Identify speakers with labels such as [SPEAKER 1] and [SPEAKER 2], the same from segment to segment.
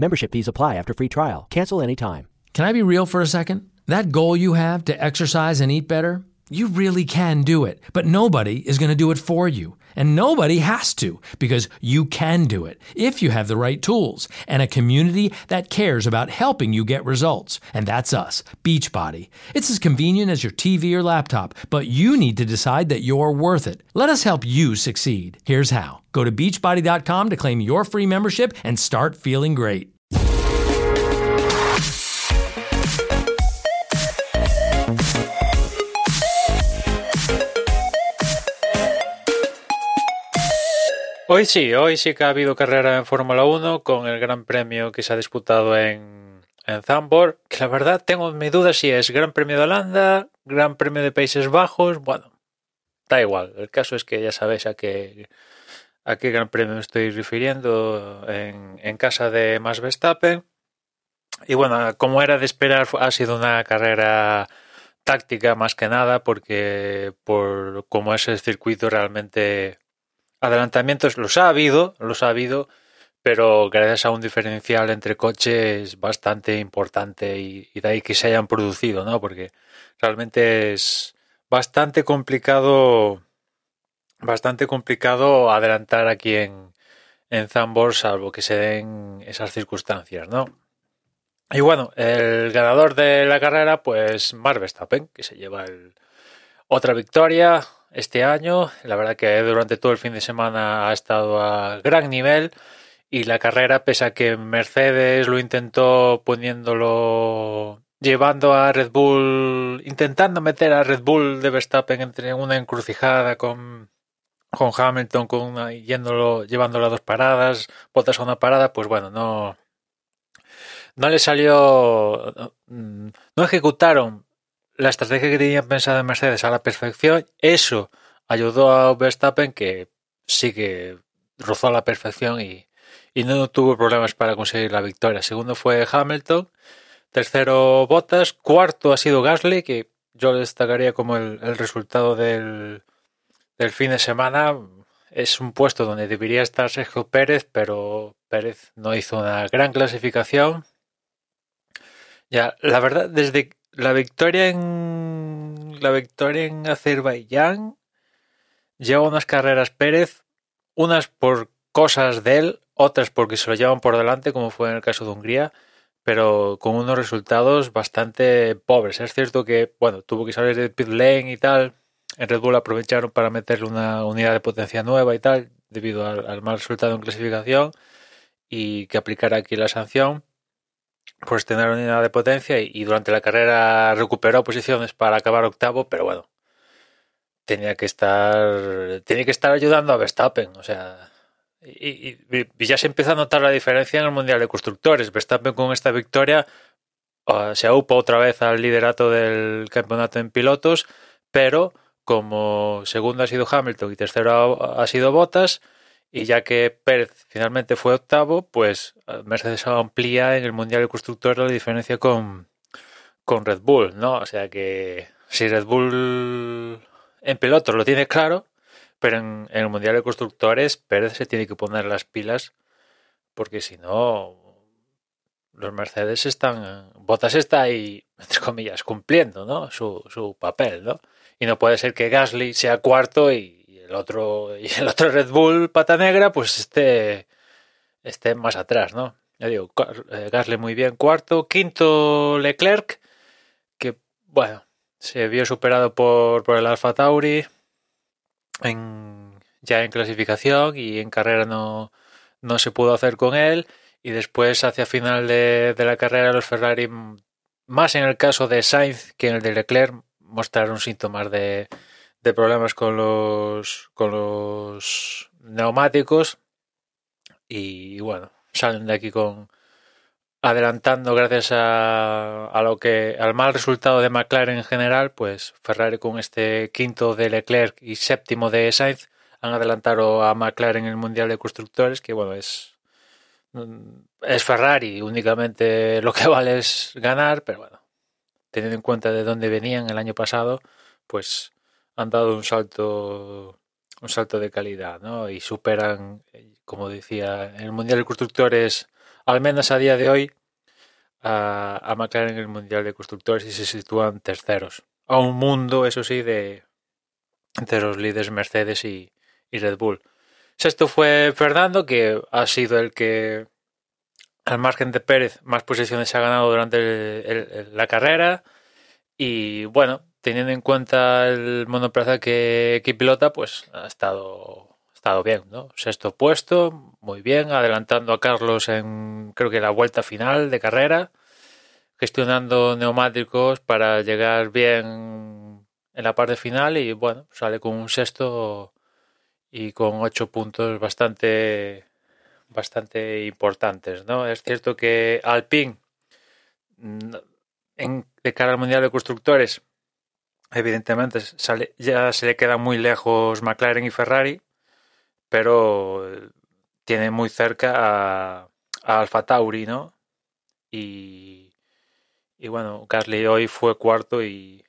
[SPEAKER 1] Membership fees apply after free trial. Cancel anytime.
[SPEAKER 2] Can I be real for a second? That goal you have to exercise and eat better, you really can do it, but nobody is going to do it for you. And nobody has to because you can do it if you have the right tools and a community that cares about helping you get results. And that's us, Beachbody. It's as convenient as your TV or laptop, but you need to decide that you're worth it. Let us help you succeed. Here's how go to beachbody.com to claim your free membership and start feeling great.
[SPEAKER 3] Hoy sí, hoy sí que ha habido carrera en Fórmula 1 con el Gran Premio que se ha disputado en, en Zandvoort, que la verdad tengo mi duda si es Gran Premio de Holanda, Gran Premio de Países Bajos, bueno, da igual, el caso es que ya sabéis a qué, a qué Gran Premio me estoy refiriendo en, en casa de Max Verstappen. Y bueno, como era de esperar, ha sido una carrera táctica más que nada, porque por como es el circuito realmente adelantamientos los ha habido, los ha habido, pero gracias a un diferencial entre coches bastante importante y, de ahí que se hayan producido, ¿no? Porque realmente es bastante complicado, bastante complicado adelantar aquí en, en Zambor, salvo que se den esas circunstancias, ¿no? Y bueno, el ganador de la carrera, pues Max Verstappen, que se lleva el, otra victoria, este año. La verdad que durante todo el fin de semana ha estado a gran nivel y la carrera, pese a que Mercedes lo intentó poniéndolo llevando a Red Bull, intentando meter a Red Bull de Verstappen entre una encrucijada con, con Hamilton, con yéndolo, llevándolo a dos paradas, botas a una parada, pues bueno, no, no le salió, no ejecutaron la estrategia que tenían pensado en Mercedes a la perfección, eso ayudó a Verstappen que sí que rozó a la perfección y, no tuvo problemas para conseguir la victoria. Segundo fue Hamilton, tercero Bottas, cuarto ha sido Gasly, que yo destacaría como el, resultado del, del fin de semana. Es un puesto donde debería estar Sergio Pérez, pero Pérez no hizo una gran clasificación. Ya, la verdad, desde la victoria en la victoria en Azerbaiyán lleva unas carreras Pérez, unas por cosas de él, otras porque se lo llevan por delante, como fue en el caso de Hungría, pero con unos resultados bastante pobres. Es cierto que, bueno, tuvo que salir de pit lane y tal. En Red Bull aprovecharon para meterle una unidad de potencia nueva y tal, debido al, al mal resultado en clasificación, y que aplicara aquí la sanción pues tener unidad de potencia y, durante la carrera recuperó posiciones para acabar octavo, pero bueno, tenía que estar tenía que estar ayudando a Verstappen, o sea, y, ya se empieza a notar la diferencia en el Mundial de Constructores. Verstappen con esta victoria uh, se aupa otra vez al liderato del campeonato en pilotos, pero como segundo ha sido Hamilton y tercero ha sido Bottas, y ya que Pérez finalmente fue octavo, pues eh, Mercedes amplía en el Mundial de Constructores la diferencia con, con Red Bull, ¿no? O sea que si Red Bull en pilotos lo tiene claro, pero en, el Mundial de Constructores Pérez se tiene que poner las pilas porque si no los Mercedes están Botas está ahí entre comillas cumpliendo ¿no? su, su papel ¿no? y no puede ser que Gasly sea cuarto y el otro y el otro Red Bull pata negra pues esté, esté más atrás, ¿no? Ya digo, eh, Gasly muy bien cuarto, quinto Leclerc, que bueno, se vio superado por, por el Alfa Tauri en, ya en clasificación y en carrera no, no se pudo hacer con él y después hacia final de, de la carrera los Ferrari más en el caso de Sainz que en el de Leclerc mostraron síntomas de, de problemas con los, con los neumáticos y bueno, salen de aquí con adelantando gracias a, a, lo que al mal resultado de McLaren en general, pues Ferrari con este quinto de Leclerc y séptimo de Sainz han adelantado a McLaren en el Mundial de Constructores, que bueno, es es Ferrari, únicamente lo que vale es ganar, pero bueno, teniendo en cuenta de dónde venían el año pasado, pues han dado un salto un salto de calidad, ¿no? Y superan, como decía, en el Mundial de Constructores al menos a día de hoy, a, a McLaren en el Mundial de Constructores y se sitúan terceros. A un mundo, eso sí, de entre los líderes Mercedes y, Red Bull. Sexto fue Fernando, que ha sido el que, al margen de Pérez, más posiciones ha ganado durante el, la carrera. Y bueno, teniendo en cuenta el monoplaza que, que pilota, pues ha estado, estado bien, ¿no? Sexto puesto, muy bien, adelantando a Carlos en creo que la vuelta final de carrera, gestionando neumáticos para llegar bien en la parte final y bueno, sale con un sexto y con ocho puntos bastante bastante importantes, ¿no? Es cierto que Alpine en, de cara al Mundial de Constructores evidentemente sale, ya se le queda muy lejos McLaren y Ferrari, pero tiene muy cerca a, Alfa Tauri, ¿no? Y, y bueno, Gasly hoy fue cuarto y,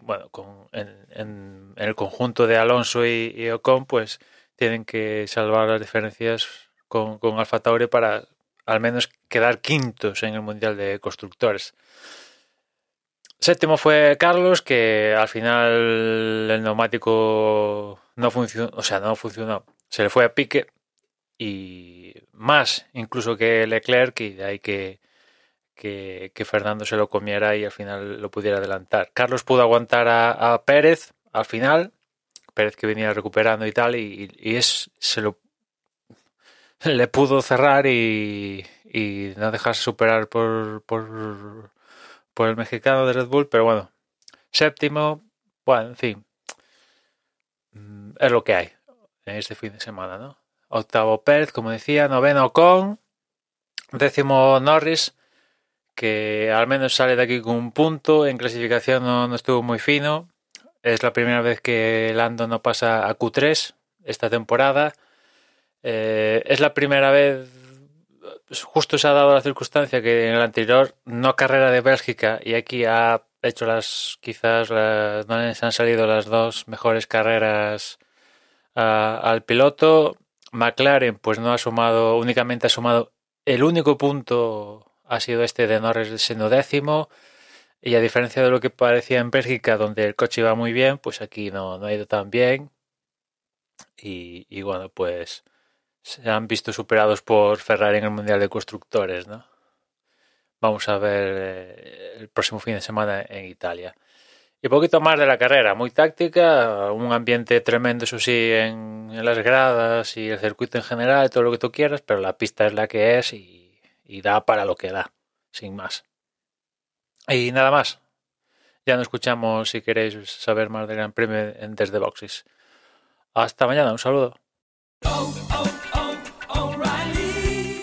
[SPEAKER 3] bueno, con, en, el conjunto de Alonso y, y, Ocon, pues tienen que salvar las diferencias con, con Alfa Tauri para al menos quedar quintos en el Mundial de Constructores. Séptimo fue Carlos, que al final el neumático no funcionó, o sea, no funcionó. Se le fue a pique y más incluso que Leclerc y de ahí que, que, Fernando se lo comiera y al final lo pudiera adelantar. Carlos pudo aguantar a, a Pérez al final, Pérez que venía recuperando y tal, y, y es se lo le pudo cerrar y, y no dejarse superar por, por, por el mexicano de Red Bull, pero bueno, séptimo, bueno, en fin, es lo que hay en este fin de semana, ¿no? Octavo Pérez, como decía, noveno con, décimo Norris, que al menos sale de aquí con un punto, en clasificación no, no estuvo muy fino, es la primera vez que Lando no pasa a Q3 esta temporada, eh, es la primera vez justo se ha dado la circunstancia que en el anterior no carrera de Bélgica y aquí ha hecho las quizás las, no les han salido las dos mejores carreras al piloto. McLaren pues no ha sumado únicamente ha sumado el único punto ha sido este de Norris siendo décimo. Y a diferencia de lo que parecía en Bélgica donde el coche iba muy bien pues aquí no, no ha ido tan bien. Y, y bueno pues se han visto superados por Ferrari en el Mundial de Constructores, ¿no? Vamos a ver eh, el próximo fin de semana en Italia. Y poquito más de la carrera, muy táctica, un ambiente tremendo, eso sí, en, las gradas y el circuito en general, todo lo que tú quieras, pero la pista es la que es y, y da para lo que da, sin más. Y nada más. Ya nos escuchamos si queréis saber más del Gran Premio en Desde Boxes. Hasta mañana, un saludo. Oh, oh.